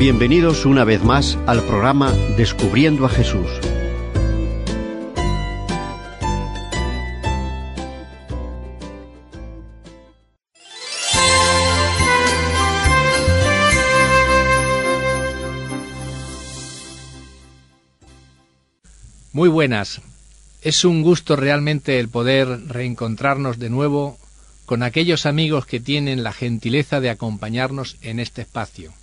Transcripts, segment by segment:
Bienvenidos una vez más al programa Descubriendo a Jesús. Muy buenas. Es un gusto realmente el poder reencontrarnos de nuevo con aquellos amigos que tienen la gentileza de acompañarnos en este espacio.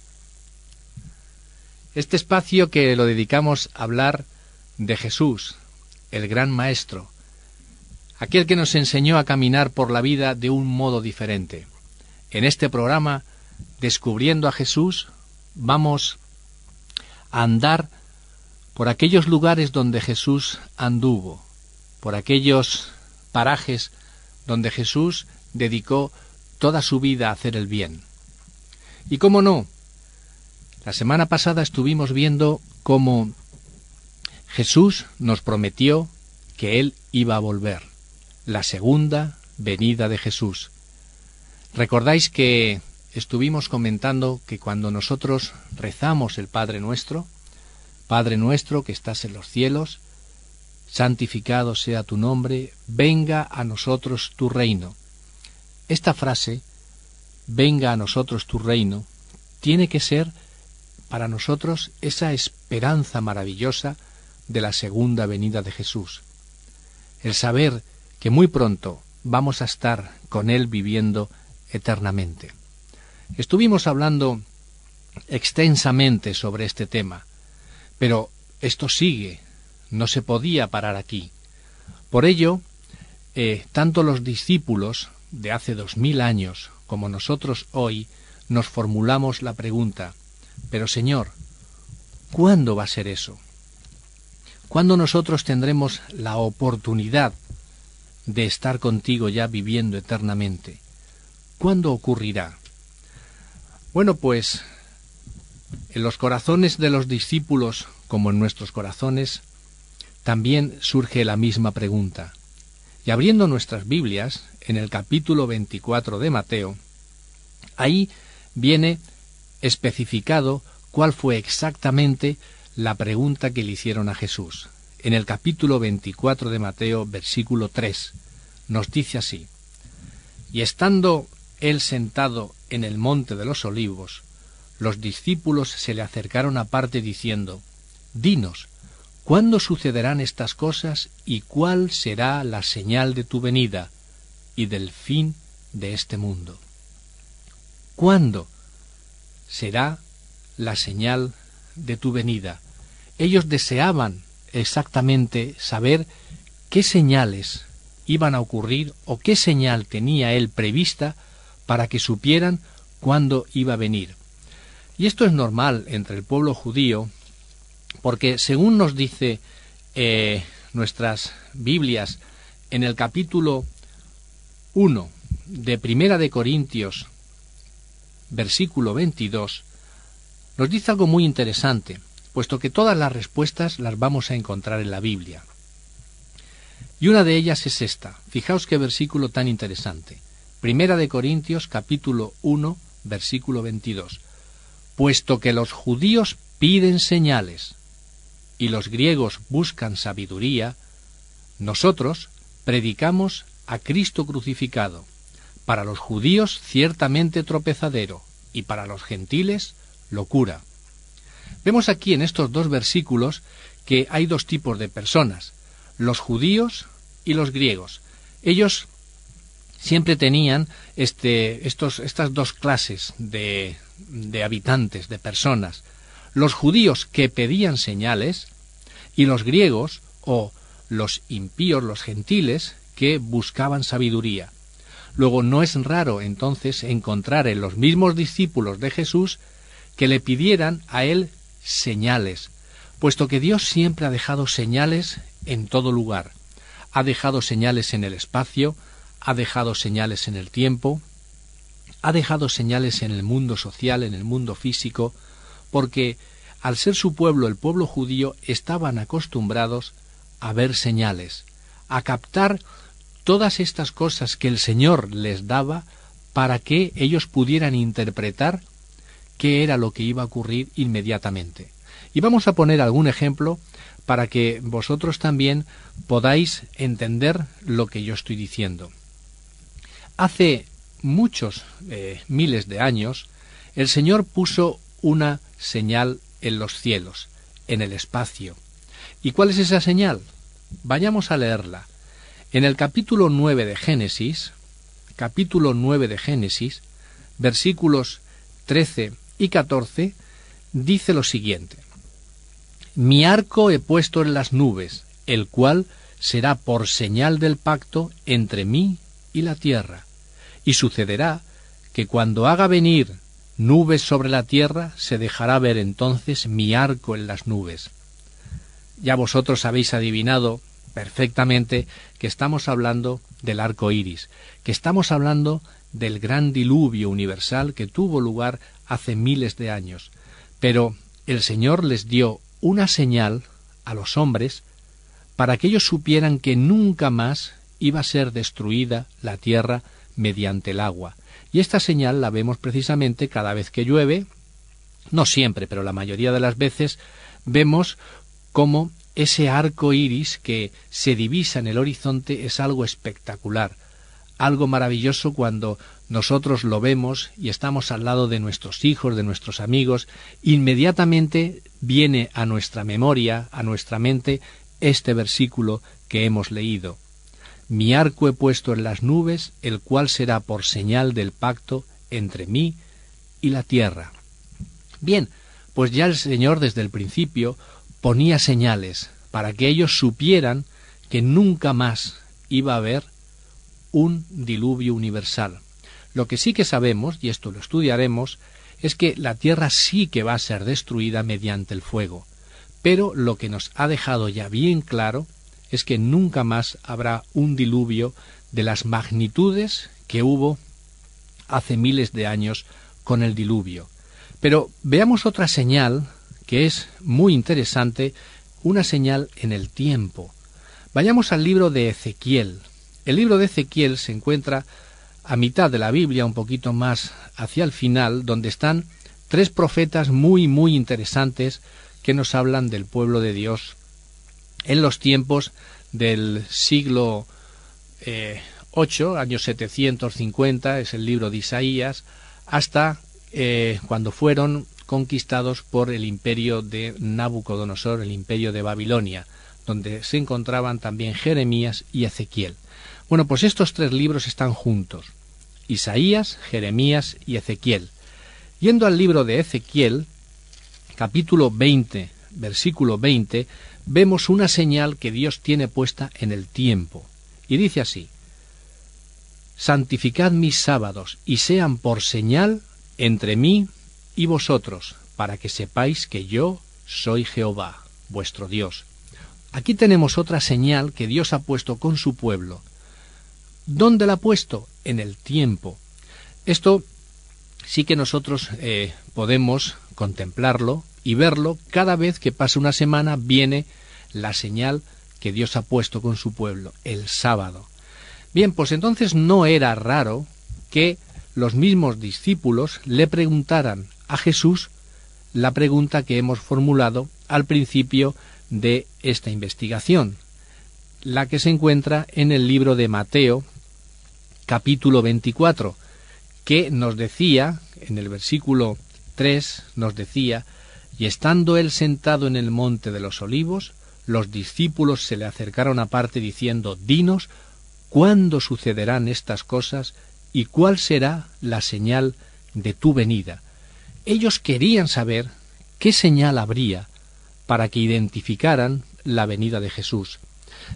Este espacio que lo dedicamos a hablar de Jesús, el gran Maestro, aquel que nos enseñó a caminar por la vida de un modo diferente. En este programa, Descubriendo a Jesús, vamos a andar por aquellos lugares donde Jesús anduvo, por aquellos parajes donde Jesús dedicó toda su vida a hacer el bien. Y cómo no, la semana pasada estuvimos viendo cómo Jesús nos prometió que Él iba a volver, la segunda venida de Jesús. ¿Recordáis que estuvimos comentando que cuando nosotros rezamos el Padre nuestro, Padre nuestro que estás en los cielos, santificado sea tu nombre, venga a nosotros tu reino. Esta frase, venga a nosotros tu reino, tiene que ser para nosotros esa esperanza maravillosa de la segunda venida de Jesús. El saber que muy pronto vamos a estar con Él viviendo eternamente. Estuvimos hablando extensamente sobre este tema, pero esto sigue, no se podía parar aquí. Por ello, eh, tanto los discípulos de hace dos mil años como nosotros hoy nos formulamos la pregunta pero Señor, ¿cuándo va a ser eso? ¿Cuándo nosotros tendremos la oportunidad de estar contigo ya viviendo eternamente? ¿Cuándo ocurrirá? Bueno, pues en los corazones de los discípulos, como en nuestros corazones, también surge la misma pregunta. Y abriendo nuestras Biblias, en el capítulo 24 de Mateo, ahí viene especificado cuál fue exactamente la pregunta que le hicieron a Jesús. En el capítulo 24 de Mateo, versículo 3, nos dice así, Y estando él sentado en el monte de los olivos, los discípulos se le acercaron aparte diciendo, Dinos, ¿cuándo sucederán estas cosas y cuál será la señal de tu venida y del fin de este mundo? ¿Cuándo será la señal de tu venida. Ellos deseaban exactamente saber qué señales iban a ocurrir o qué señal tenía él prevista para que supieran cuándo iba a venir. Y esto es normal entre el pueblo judío, porque según nos dice eh, nuestras Biblias en el capítulo 1 de Primera de Corintios, versículo 22, nos dice algo muy interesante, puesto que todas las respuestas las vamos a encontrar en la Biblia. Y una de ellas es esta. Fijaos qué versículo tan interesante. Primera de Corintios capítulo 1 versículo 22. Puesto que los judíos piden señales y los griegos buscan sabiduría, nosotros predicamos a Cristo crucificado para los judíos ciertamente tropezadero y para los gentiles locura. Vemos aquí en estos dos versículos que hay dos tipos de personas, los judíos y los griegos. Ellos siempre tenían este, estos, estas dos clases de, de habitantes, de personas. Los judíos que pedían señales y los griegos o los impíos, los gentiles, que buscaban sabiduría. Luego no es raro entonces encontrar en los mismos discípulos de Jesús que le pidieran a él señales, puesto que Dios siempre ha dejado señales en todo lugar. Ha dejado señales en el espacio, ha dejado señales en el tiempo, ha dejado señales en el mundo social, en el mundo físico, porque al ser su pueblo, el pueblo judío, estaban acostumbrados a ver señales, a captar todas estas cosas que el Señor les daba para que ellos pudieran interpretar qué era lo que iba a ocurrir inmediatamente. Y vamos a poner algún ejemplo para que vosotros también podáis entender lo que yo estoy diciendo. Hace muchos eh, miles de años, el Señor puso una señal en los cielos, en el espacio. ¿Y cuál es esa señal? Vayamos a leerla. En el capítulo 9 de Génesis, capítulo 9 de Génesis, versículos 13 y 14, dice lo siguiente. Mi arco he puesto en las nubes, el cual será por señal del pacto entre mí y la tierra. Y sucederá que cuando haga venir nubes sobre la tierra, se dejará ver entonces mi arco en las nubes. Ya vosotros habéis adivinado perfectamente que estamos hablando del arco iris, que estamos hablando del gran diluvio universal que tuvo lugar hace miles de años. Pero el Señor les dio una señal a los hombres para que ellos supieran que nunca más iba a ser destruida la tierra mediante el agua. Y esta señal la vemos precisamente cada vez que llueve, no siempre, pero la mayoría de las veces vemos cómo ese arco iris que se divisa en el horizonte es algo espectacular, algo maravilloso cuando nosotros lo vemos y estamos al lado de nuestros hijos, de nuestros amigos, inmediatamente viene a nuestra memoria, a nuestra mente, este versículo que hemos leído. Mi arco he puesto en las nubes, el cual será por señal del pacto entre mí y la tierra. Bien, pues ya el Señor desde el principio ponía señales para que ellos supieran que nunca más iba a haber un diluvio universal. Lo que sí que sabemos, y esto lo estudiaremos, es que la tierra sí que va a ser destruida mediante el fuego. Pero lo que nos ha dejado ya bien claro es que nunca más habrá un diluvio de las magnitudes que hubo hace miles de años con el diluvio. Pero veamos otra señal que es muy interesante, una señal en el tiempo. Vayamos al libro de Ezequiel. El libro de Ezequiel se encuentra a mitad de la Biblia, un poquito más hacia el final, donde están tres profetas muy, muy interesantes que nos hablan del pueblo de Dios en los tiempos del siglo eh, 8, años 750, es el libro de Isaías, hasta eh, cuando fueron conquistados por el imperio de Nabucodonosor, el imperio de Babilonia, donde se encontraban también Jeremías y Ezequiel. Bueno, pues estos tres libros están juntos, Isaías, Jeremías y Ezequiel. Yendo al libro de Ezequiel, capítulo 20, versículo 20, vemos una señal que Dios tiene puesta en el tiempo. Y dice así, Santificad mis sábados y sean por señal entre mí y vosotros, para que sepáis que yo soy Jehová, vuestro Dios. Aquí tenemos otra señal que Dios ha puesto con su pueblo. ¿Dónde la ha puesto? En el tiempo. Esto sí que nosotros eh, podemos contemplarlo y verlo cada vez que pasa una semana viene la señal que Dios ha puesto con su pueblo, el sábado. Bien, pues entonces no era raro que los mismos discípulos le preguntaran a Jesús la pregunta que hemos formulado al principio de esta investigación, la que se encuentra en el libro de Mateo, capítulo 24, que nos decía, en el versículo 3, nos decía, y estando él sentado en el monte de los olivos, los discípulos se le acercaron aparte diciendo, Dinos, ¿cuándo sucederán estas cosas y cuál será la señal de tu venida? Ellos querían saber qué señal habría para que identificaran la venida de Jesús.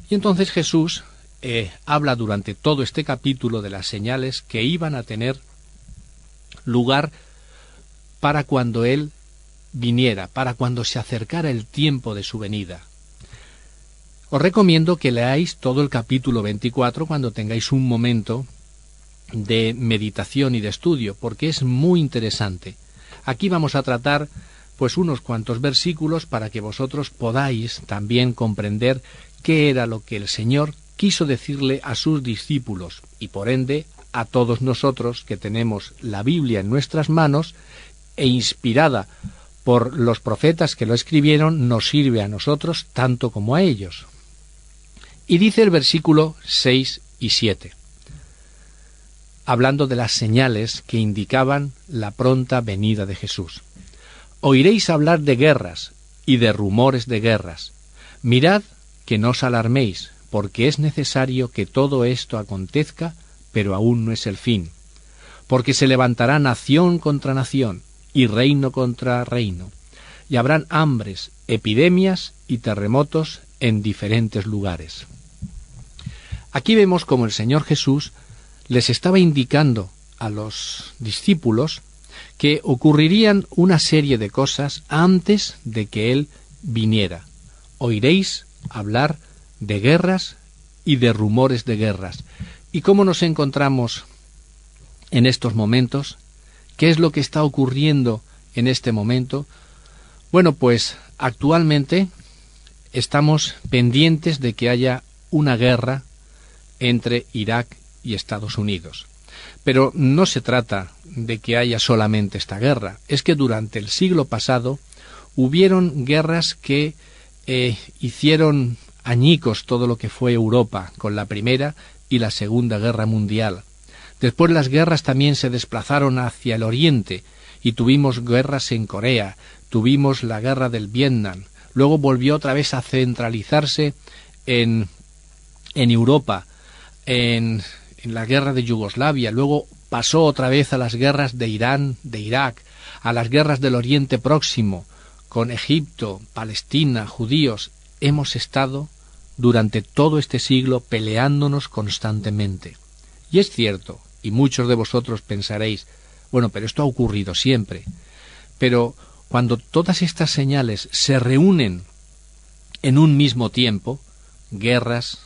Y entonces Jesús eh, habla durante todo este capítulo de las señales que iban a tener lugar para cuando Él viniera, para cuando se acercara el tiempo de su venida. Os recomiendo que leáis todo el capítulo 24 cuando tengáis un momento de meditación y de estudio, porque es muy interesante. Aquí vamos a tratar pues unos cuantos versículos para que vosotros podáis también comprender qué era lo que el Señor quiso decirle a sus discípulos y por ende a todos nosotros que tenemos la Biblia en nuestras manos e inspirada por los profetas que lo escribieron, nos sirve a nosotros tanto como a ellos. Y dice el versículo 6 y 7, hablando de las señales que indicaban la pronta venida de Jesús. Oiréis hablar de guerras y de rumores de guerras. Mirad que no os alarméis, porque es necesario que todo esto acontezca, pero aún no es el fin. Porque se levantará nación contra nación, y reino contra reino, y habrán hambres, epidemias y terremotos en diferentes lugares. Aquí vemos como el Señor Jesús les estaba indicando a los discípulos que ocurrirían una serie de cosas antes de que Él viniera. Oiréis hablar de guerras y de rumores de guerras. ¿Y cómo nos encontramos en estos momentos? ¿Qué es lo que está ocurriendo en este momento? Bueno, pues actualmente estamos pendientes de que haya una guerra entre Irak y Estados Unidos. Pero no se trata de que haya solamente esta guerra, es que durante el siglo pasado hubieron guerras que eh, hicieron añicos todo lo que fue Europa con la Primera y la Segunda Guerra Mundial. Después las guerras también se desplazaron hacia el Oriente y tuvimos guerras en Corea, tuvimos la guerra del Vietnam, luego volvió otra vez a centralizarse en, en Europa, en, en la guerra de Yugoslavia, luego pasó otra vez a las guerras de Irán, de Irak, a las guerras del Oriente Próximo, con Egipto, Palestina, judíos, hemos estado durante todo este siglo peleándonos constantemente. Y es cierto, y muchos de vosotros pensaréis, bueno, pero esto ha ocurrido siempre. Pero cuando todas estas señales se reúnen en un mismo tiempo, guerras,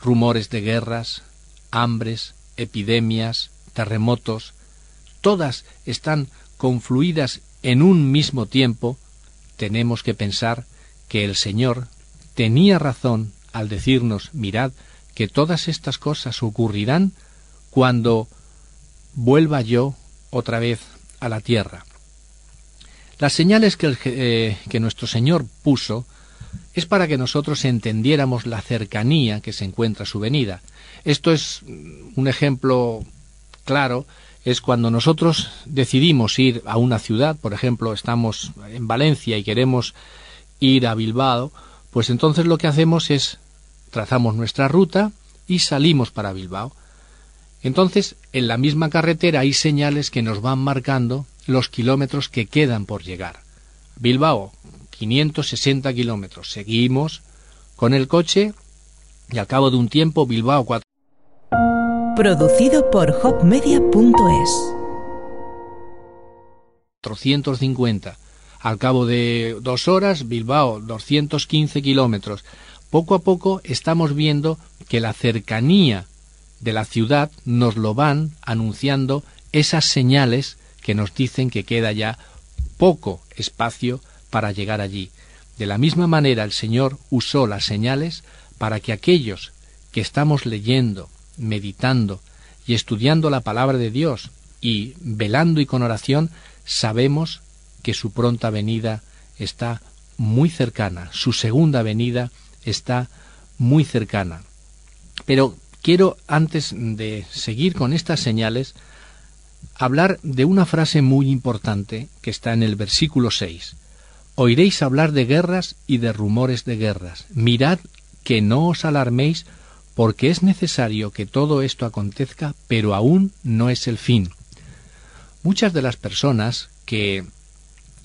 rumores de guerras, hambres, epidemias, terremotos, todas están confluidas en un mismo tiempo, tenemos que pensar que el Señor tenía razón al decirnos, mirad, que todas estas cosas ocurrirán cuando vuelva yo otra vez a la tierra. Las señales que, eh, que nuestro Señor puso es para que nosotros entendiéramos la cercanía que se encuentra su venida. Esto es un ejemplo claro, es cuando nosotros decidimos ir a una ciudad, por ejemplo, estamos en Valencia y queremos ir a Bilbao, pues entonces lo que hacemos es trazamos nuestra ruta y salimos para Bilbao. Entonces, en la misma carretera hay señales que nos van marcando los kilómetros que quedan por llegar. Bilbao, 560 kilómetros. Seguimos con el coche y al cabo de un tiempo Bilbao 4. Producido por hopmedia.es 450. Al cabo de dos horas, Bilbao, 215 kilómetros. Poco a poco estamos viendo que la cercanía de la ciudad nos lo van anunciando esas señales que nos dicen que queda ya poco espacio para llegar allí. De la misma manera el Señor usó las señales para que aquellos que estamos leyendo, meditando y estudiando la palabra de Dios y velando y con oración, sabemos que su pronta venida está muy cercana, su segunda venida está muy cercana. Pero quiero, antes de seguir con estas señales, hablar de una frase muy importante que está en el versículo 6. Oiréis hablar de guerras y de rumores de guerras. Mirad que no os alarméis, porque es necesario que todo esto acontezca, pero aún no es el fin. Muchas de las personas que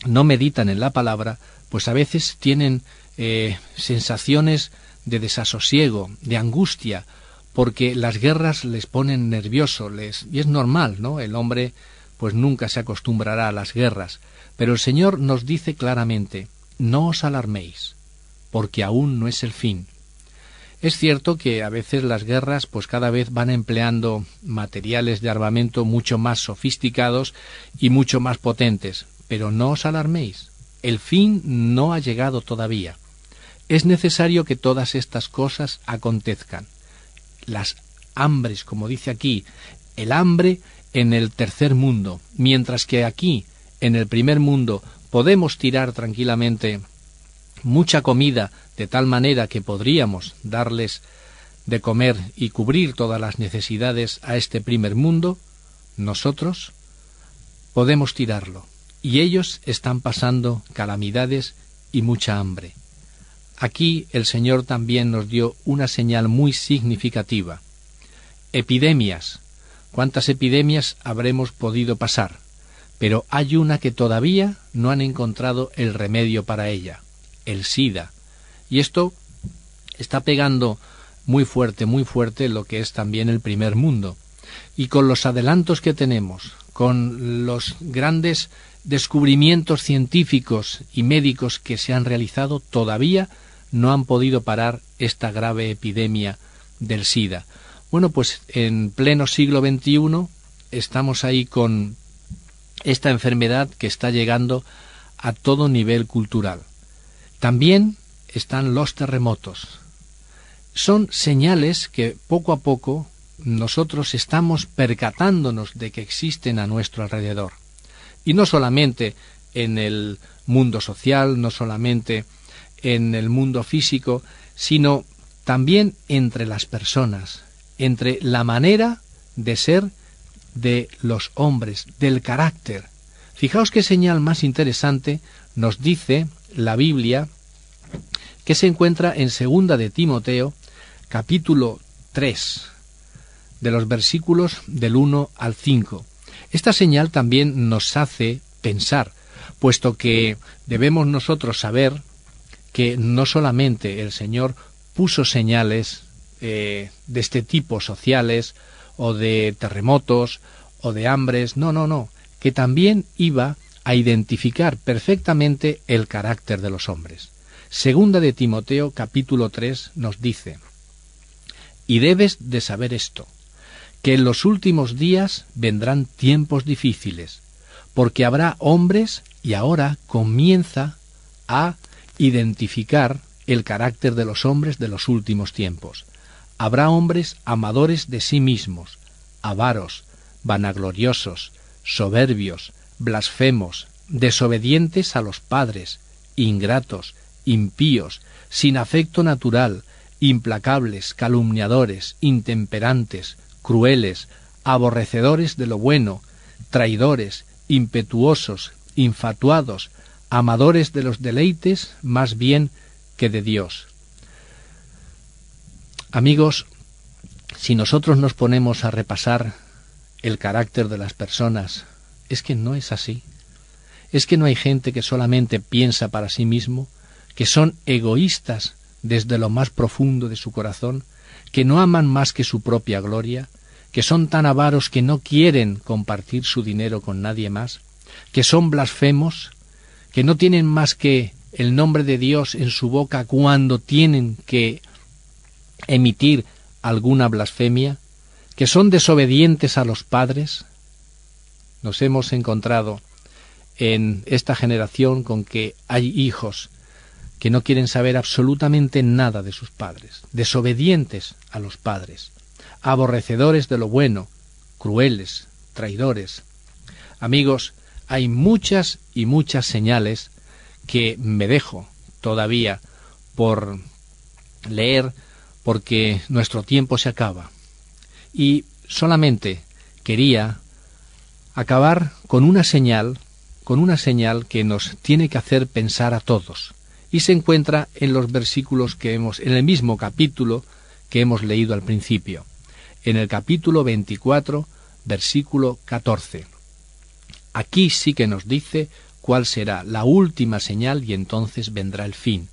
no meditan en la palabra, pues a veces tienen eh, sensaciones de desasosiego, de angustia, porque las guerras les ponen nervioso, les, y es normal, ¿no? El hombre pues nunca se acostumbrará a las guerras, pero el Señor nos dice claramente, no os alarméis, porque aún no es el fin. Es cierto que a veces las guerras pues cada vez van empleando materiales de armamento mucho más sofisticados y mucho más potentes, pero no os alarméis, el fin no ha llegado todavía. Es necesario que todas estas cosas acontezcan. Las hambres, como dice aquí, el hambre en el tercer mundo, mientras que aquí, en el primer mundo, podemos tirar tranquilamente mucha comida de tal manera que podríamos darles de comer y cubrir todas las necesidades a este primer mundo, nosotros podemos tirarlo. Y ellos están pasando calamidades y mucha hambre. Aquí el Señor también nos dio una señal muy significativa. Epidemias. ¿Cuántas epidemias habremos podido pasar? Pero hay una que todavía no han encontrado el remedio para ella, el SIDA. Y esto está pegando muy fuerte, muy fuerte lo que es también el primer mundo. Y con los adelantos que tenemos, con los grandes descubrimientos científicos y médicos que se han realizado, todavía no han podido parar esta grave epidemia del SIDA. Bueno, pues en pleno siglo XXI estamos ahí con esta enfermedad que está llegando a todo nivel cultural. También están los terremotos. Son señales que poco a poco nosotros estamos percatándonos de que existen a nuestro alrededor. Y no solamente en el mundo social, no solamente en el mundo físico, sino también entre las personas, entre la manera de ser de los hombres, del carácter. Fijaos qué señal más interesante nos dice la Biblia que se encuentra en segunda de Timoteo, capítulo 3, de los versículos del 1 al 5. Esta señal también nos hace pensar, puesto que debemos nosotros saber que no solamente el Señor puso señales eh, de este tipo sociales o de terremotos o de hambres, no, no, no, que también iba a identificar perfectamente el carácter de los hombres. Segunda de Timoteo capítulo 3 nos dice, y debes de saber esto, que en los últimos días vendrán tiempos difíciles, porque habrá hombres y ahora comienza a identificar el carácter de los hombres de los últimos tiempos. Habrá hombres amadores de sí mismos, avaros, vanagloriosos, soberbios, blasfemos, desobedientes a los padres, ingratos, impíos, sin afecto natural, implacables, calumniadores, intemperantes, crueles, aborrecedores de lo bueno, traidores, impetuosos, infatuados, amadores de los deleites más bien que de Dios. Amigos, si nosotros nos ponemos a repasar el carácter de las personas, es que no es así. Es que no hay gente que solamente piensa para sí mismo, que son egoístas desde lo más profundo de su corazón, que no aman más que su propia gloria, que son tan avaros que no quieren compartir su dinero con nadie más, que son blasfemos, que no tienen más que el nombre de Dios en su boca cuando tienen que emitir alguna blasfemia, que son desobedientes a los padres. Nos hemos encontrado en esta generación con que hay hijos que no quieren saber absolutamente nada de sus padres, desobedientes a los padres, aborrecedores de lo bueno, crueles, traidores. Amigos, hay muchas y muchas señales que me dejo todavía por leer porque nuestro tiempo se acaba. Y solamente quería acabar con una señal, con una señal que nos tiene que hacer pensar a todos. Y se encuentra en los versículos que hemos, en el mismo capítulo que hemos leído al principio. En el capítulo 24, versículo 14. Aquí sí que nos dice cuál será la última señal y entonces vendrá el fin.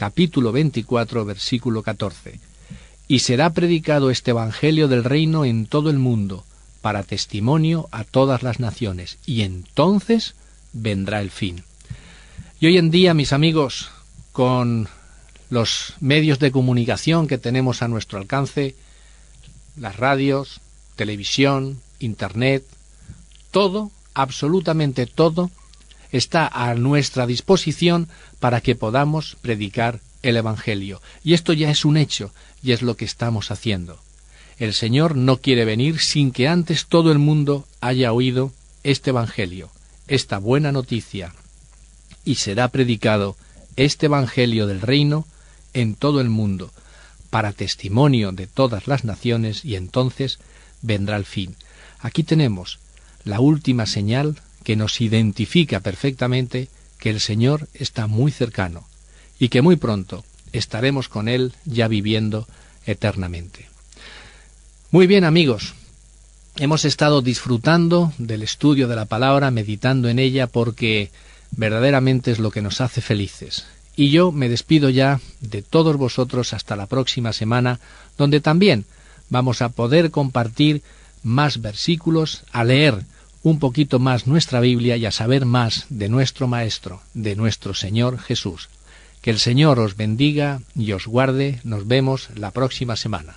Capítulo 24, versículo 14. Y será predicado este Evangelio del reino en todo el mundo, para testimonio a todas las naciones, y entonces vendrá el fin. Y hoy en día, mis amigos, con los medios de comunicación que tenemos a nuestro alcance, las radios, televisión, Internet, todo absolutamente todo está a nuestra disposición para que podamos predicar el Evangelio. Y esto ya es un hecho y es lo que estamos haciendo. El Señor no quiere venir sin que antes todo el mundo haya oído este Evangelio, esta buena noticia, y será predicado este Evangelio del reino en todo el mundo, para testimonio de todas las naciones, y entonces vendrá el fin. Aquí tenemos la última señal que nos identifica perfectamente que el Señor está muy cercano y que muy pronto estaremos con Él ya viviendo eternamente. Muy bien amigos, hemos estado disfrutando del estudio de la palabra, meditando en ella porque verdaderamente es lo que nos hace felices. Y yo me despido ya de todos vosotros hasta la próxima semana, donde también vamos a poder compartir más versículos, a leer un poquito más nuestra Biblia y a saber más de nuestro Maestro, de nuestro Señor Jesús. Que el Señor os bendiga y os guarde. Nos vemos la próxima semana.